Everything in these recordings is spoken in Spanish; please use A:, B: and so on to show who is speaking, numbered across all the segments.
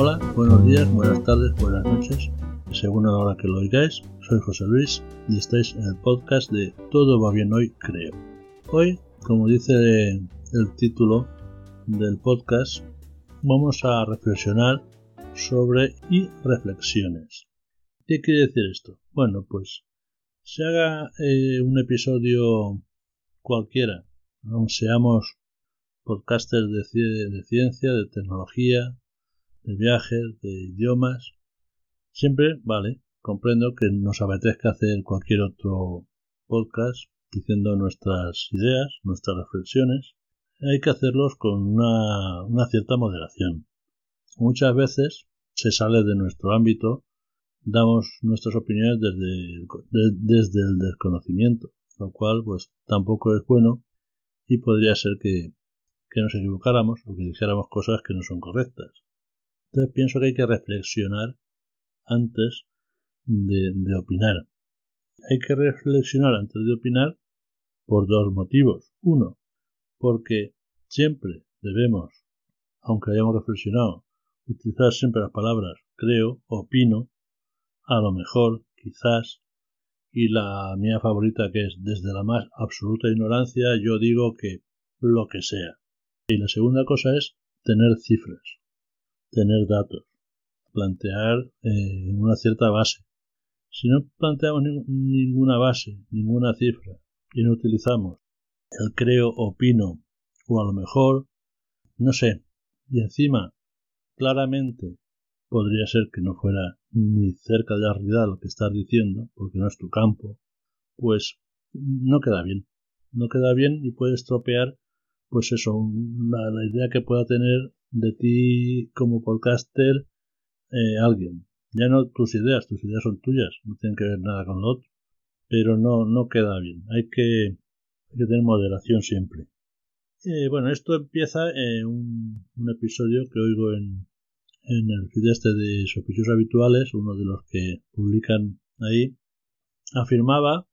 A: Hola, buenos días, buenas tardes, buenas noches, según la hora que lo oigáis. Soy José Luis y estáis en el podcast de Todo va bien hoy, creo. Hoy, como dice el título del podcast, vamos a reflexionar sobre y reflexiones. ¿Qué quiere decir esto? Bueno, pues se haga eh, un episodio cualquiera, aun seamos podcasters de, de ciencia, de tecnología, de viajes, de idiomas. Siempre, vale, comprendo que nos apetezca hacer cualquier otro podcast diciendo nuestras ideas, nuestras reflexiones. Hay que hacerlos con una, cierta moderación. Muchas veces se sale de nuestro ámbito, damos nuestras opiniones desde, desde el desconocimiento, lo cual pues tampoco es bueno y podría ser que, que nos equivocáramos o que dijéramos cosas que no son correctas. Entonces pienso que hay que reflexionar antes de, opinar. Hay que reflexionar antes de opinar por dos motivos. Uno, porque siempre debemos, aunque hayamos reflexionado, utilizar siempre las palabras creo, opino, a lo mejor, quizás, y la mía favorita que es desde la más absoluta ignorancia yo digo que lo que sea. Y la segunda cosa es tener cifras tener datos, plantear eh, una cierta base. Si no planteamos ninguna base, ninguna cifra, y no utilizamos el creo, opino, o a lo mejor, no sé, y encima, claramente, podría ser que no fuera ni cerca de la realidad lo que estás diciendo, porque no es tu campo, pues no queda bien. No queda bien y puede estropear, pues eso, la idea que pueda tener de ti como podcaster eh, alguien. Ya no tus ideas, tus ideas son tuyas, no tienen que ver nada con lo otro. Pero no, no queda bien. Hay que, hay que tener moderación siempre. Eh, bueno, esto empieza en un, un, episodio que oigo en, en el feed este de sospechosos habituales, uno de los que publican ahí, afirmaba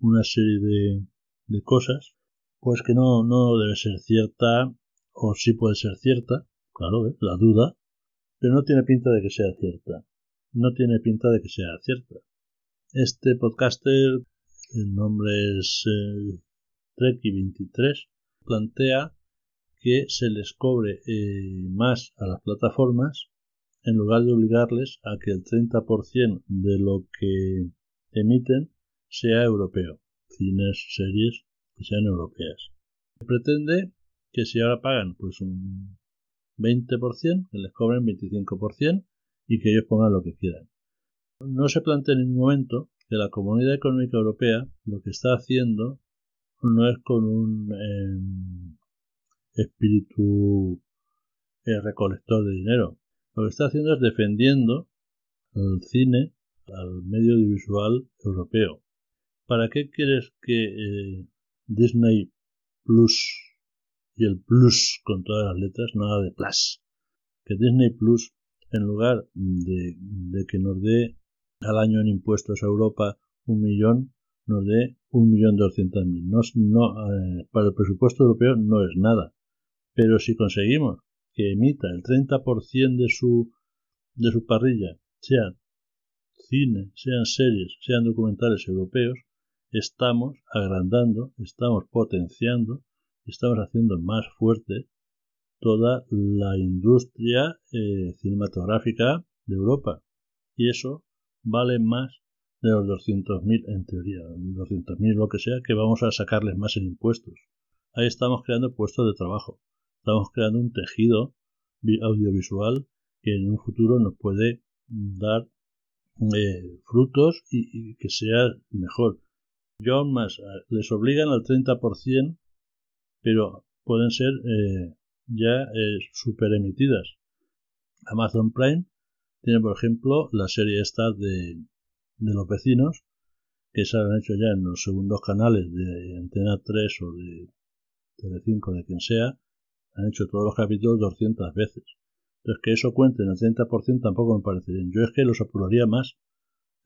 A: una serie de, de cosas, pues que no, no debe ser cierta, o sí puede ser cierta, Claro, la duda, pero no tiene pinta de que sea cierta. No tiene pinta de que sea cierta. Este podcaster, el nombre es eh, Treki23, plantea que se les cobre eh, más a las plataformas en lugar de obligarles a que el 30% de lo que emiten sea europeo, cines, series que sean europeas. Pretende que si ahora pagan pues un 20%, que les cobren 25% y que ellos pongan lo que quieran. No se plantea en ningún momento que la Comunidad Económica Europea lo que está haciendo no es con un em, espíritu eh, recolector de dinero. Lo que está haciendo es defendiendo al cine, al medio audiovisual europeo. ¿Para qué quieres que eh, Disney Plus y el plus con todas las letras, nada de plus. Que Disney Plus, en lugar de, que nos dé al año en impuestos a Europa un millón, nos dé un millón doscientos mil. No, eh, para el presupuesto europeo no es nada. Pero si conseguimos que emita el 30% de su, de su parrilla, sean cine, sean series, sean documentales europeos, estamos agrandando, estamos potenciando estamos haciendo más fuerte toda la industria eh, cinematográfica de Europa. Y eso vale más de los 200.000 en teoría, 200.000 lo que sea, que vamos a sacarles más en impuestos. Ahí estamos creando puestos de trabajo. Estamos creando un tejido audiovisual que en un futuro nos puede dar eh, frutos y, que sea mejor. Yo aún más, les obligan al 30% pero pueden ser eh, ya eh, super emitidas. Amazon Prime tiene, por ejemplo, la serie esta de, de los vecinos, que se han hecho ya en los segundos canales de Antena 3 o de Telecinco, de quien sea, han hecho todos los capítulos 200 veces. Entonces, que eso cuente en el 30% tampoco me parece bien. Yo es que los apuraría más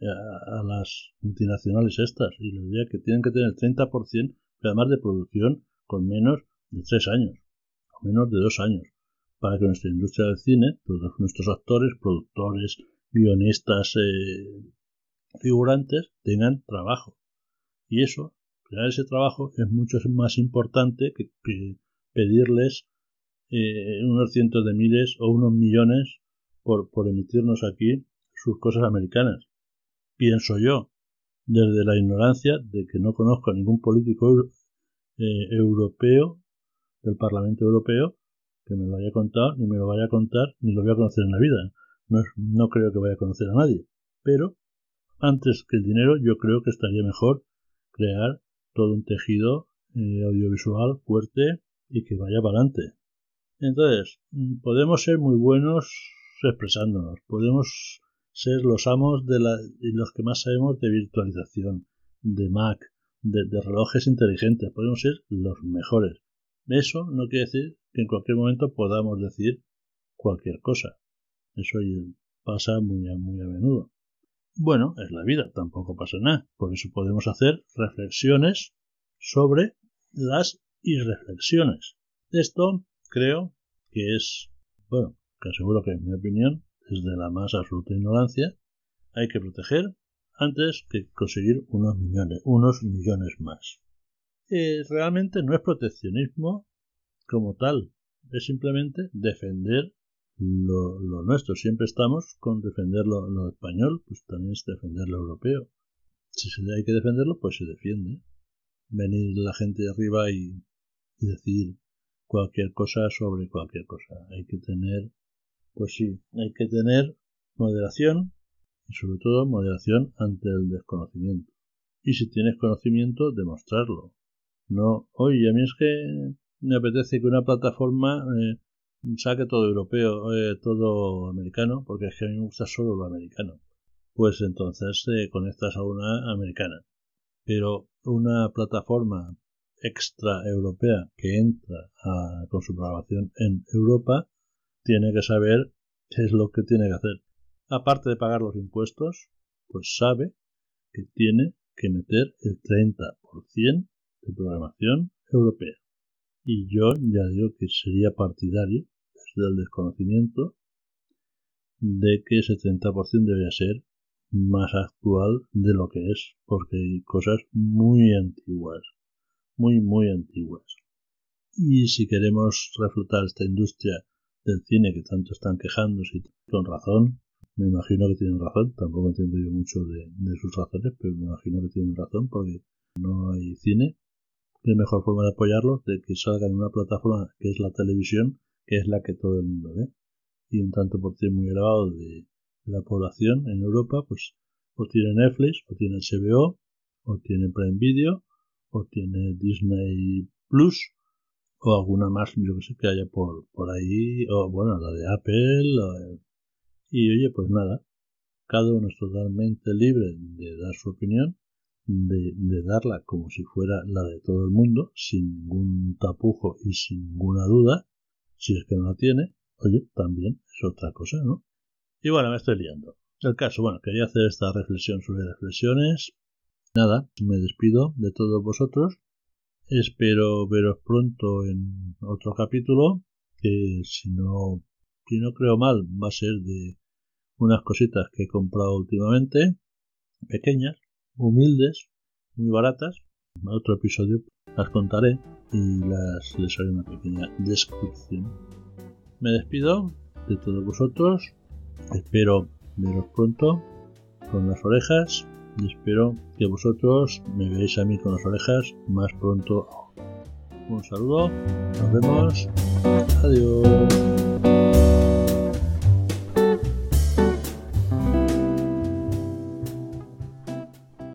A: a, las multinacionales estas y les diría que tienen que tener el 30%, además de producción, con menos de tres años, o menos de dos años, para que nuestra industria del cine, todos nuestros actores, productores, guionistas, eh, figurantes, tengan trabajo. Y eso, crear ese trabajo, es mucho más importante que, pedirles eh, unos cientos de miles o unos millones por, por emitirnos aquí sus cosas americanas. Pienso yo, desde la ignorancia de que no conozco a ningún político eh, europeo del Parlamento Europeo que me lo haya contado, ni me lo vaya a contar, ni lo voy a conocer en la vida. No, no creo que vaya a conocer a nadie. Pero, antes que el dinero, yo creo que estaría mejor crear todo un tejido eh, audiovisual fuerte y que vaya para adelante. Entonces, mm, podemos ser muy buenos expresándonos, podemos ser los amos de la, los que más sabemos de virtualización, de Mac, de, relojes inteligentes, podemos ser los mejores. Eso no quiere decir que en cualquier momento podamos decir cualquier cosa. Eso pasa muy a, muy a menudo. Bueno, es la vida, tampoco pasa nada. Por eso podemos hacer reflexiones sobre las irreflexiones. Esto creo que es, bueno, que aseguro que en mi opinión es de la más absoluta ignorancia. Hay que proteger antes que conseguir unos millones, unos millones más. Realmente no es proteccionismo como tal, es simplemente defender lo, nuestro. Siempre estamos con defender lo, español, pues también es defender lo europeo. Si se hay que defenderlo, pues se defiende. Venir la gente de arriba y decir cualquier cosa sobre cualquier cosa. Hay que tener, pues sí, hay que tener moderación y sobre todo moderación ante el desconocimiento. Y si tienes conocimiento, demostrarlo. No, oye, a mí es que me apetece que una plataforma eh, saque todo europeo, eh, todo americano, porque es que a mí me gusta solo lo americano. Pues entonces te conectas a una americana. Pero una plataforma extra europea que entra con su programación en Europa tiene que saber qué es lo que tiene que hacer. Aparte de pagar los impuestos, pues sabe que tiene que meter el 30% de programación europea. Y yo ya digo que sería partidario, desde el desconocimiento, de que ese 30% debería ser más actual de lo que es, porque hay cosas muy antiguas, muy, muy antiguas. Y si queremos reflotar esta industria del cine que tanto están quejándose, con razón, me imagino que tienen razón, tampoco entiendo yo mucho de, de sus razones, pero me imagino que tienen razón porque no hay cine qué mejor forma de apoyarlo de que salga en una plataforma que es la televisión, que es la que todo el mundo ve. Y un tanto por ciento muy elevado de la población en Europa, pues o tiene Netflix, o tiene HBO, o tiene Prime Video, o tiene Disney Plus, o alguna más, yo que sé, que haya por, por ahí, o bueno, la de Apple, y oye, pues nada, cada uno es totalmente libre de dar su opinión de, darla como si fuera la de todo el mundo, sin ningún tapujo y sin ninguna duda, si es que no la tiene, oye, también es otra cosa, ¿no? Y bueno, me estoy liando. El caso, bueno, quería hacer esta reflexión sobre reflexiones. Nada, me despido de todos vosotros. Espero veros pronto en otro capítulo, que si no, si no creo mal, va a ser de unas cositas que he comprado últimamente, pequeñas, humildes, muy baratas. En otro episodio las contaré y las les haré una pequeña descripción. Me despido de todos vosotros. Espero veros pronto con las orejas y espero que vosotros me veáis a mí con las orejas más pronto. Un saludo, nos vemos, adiós.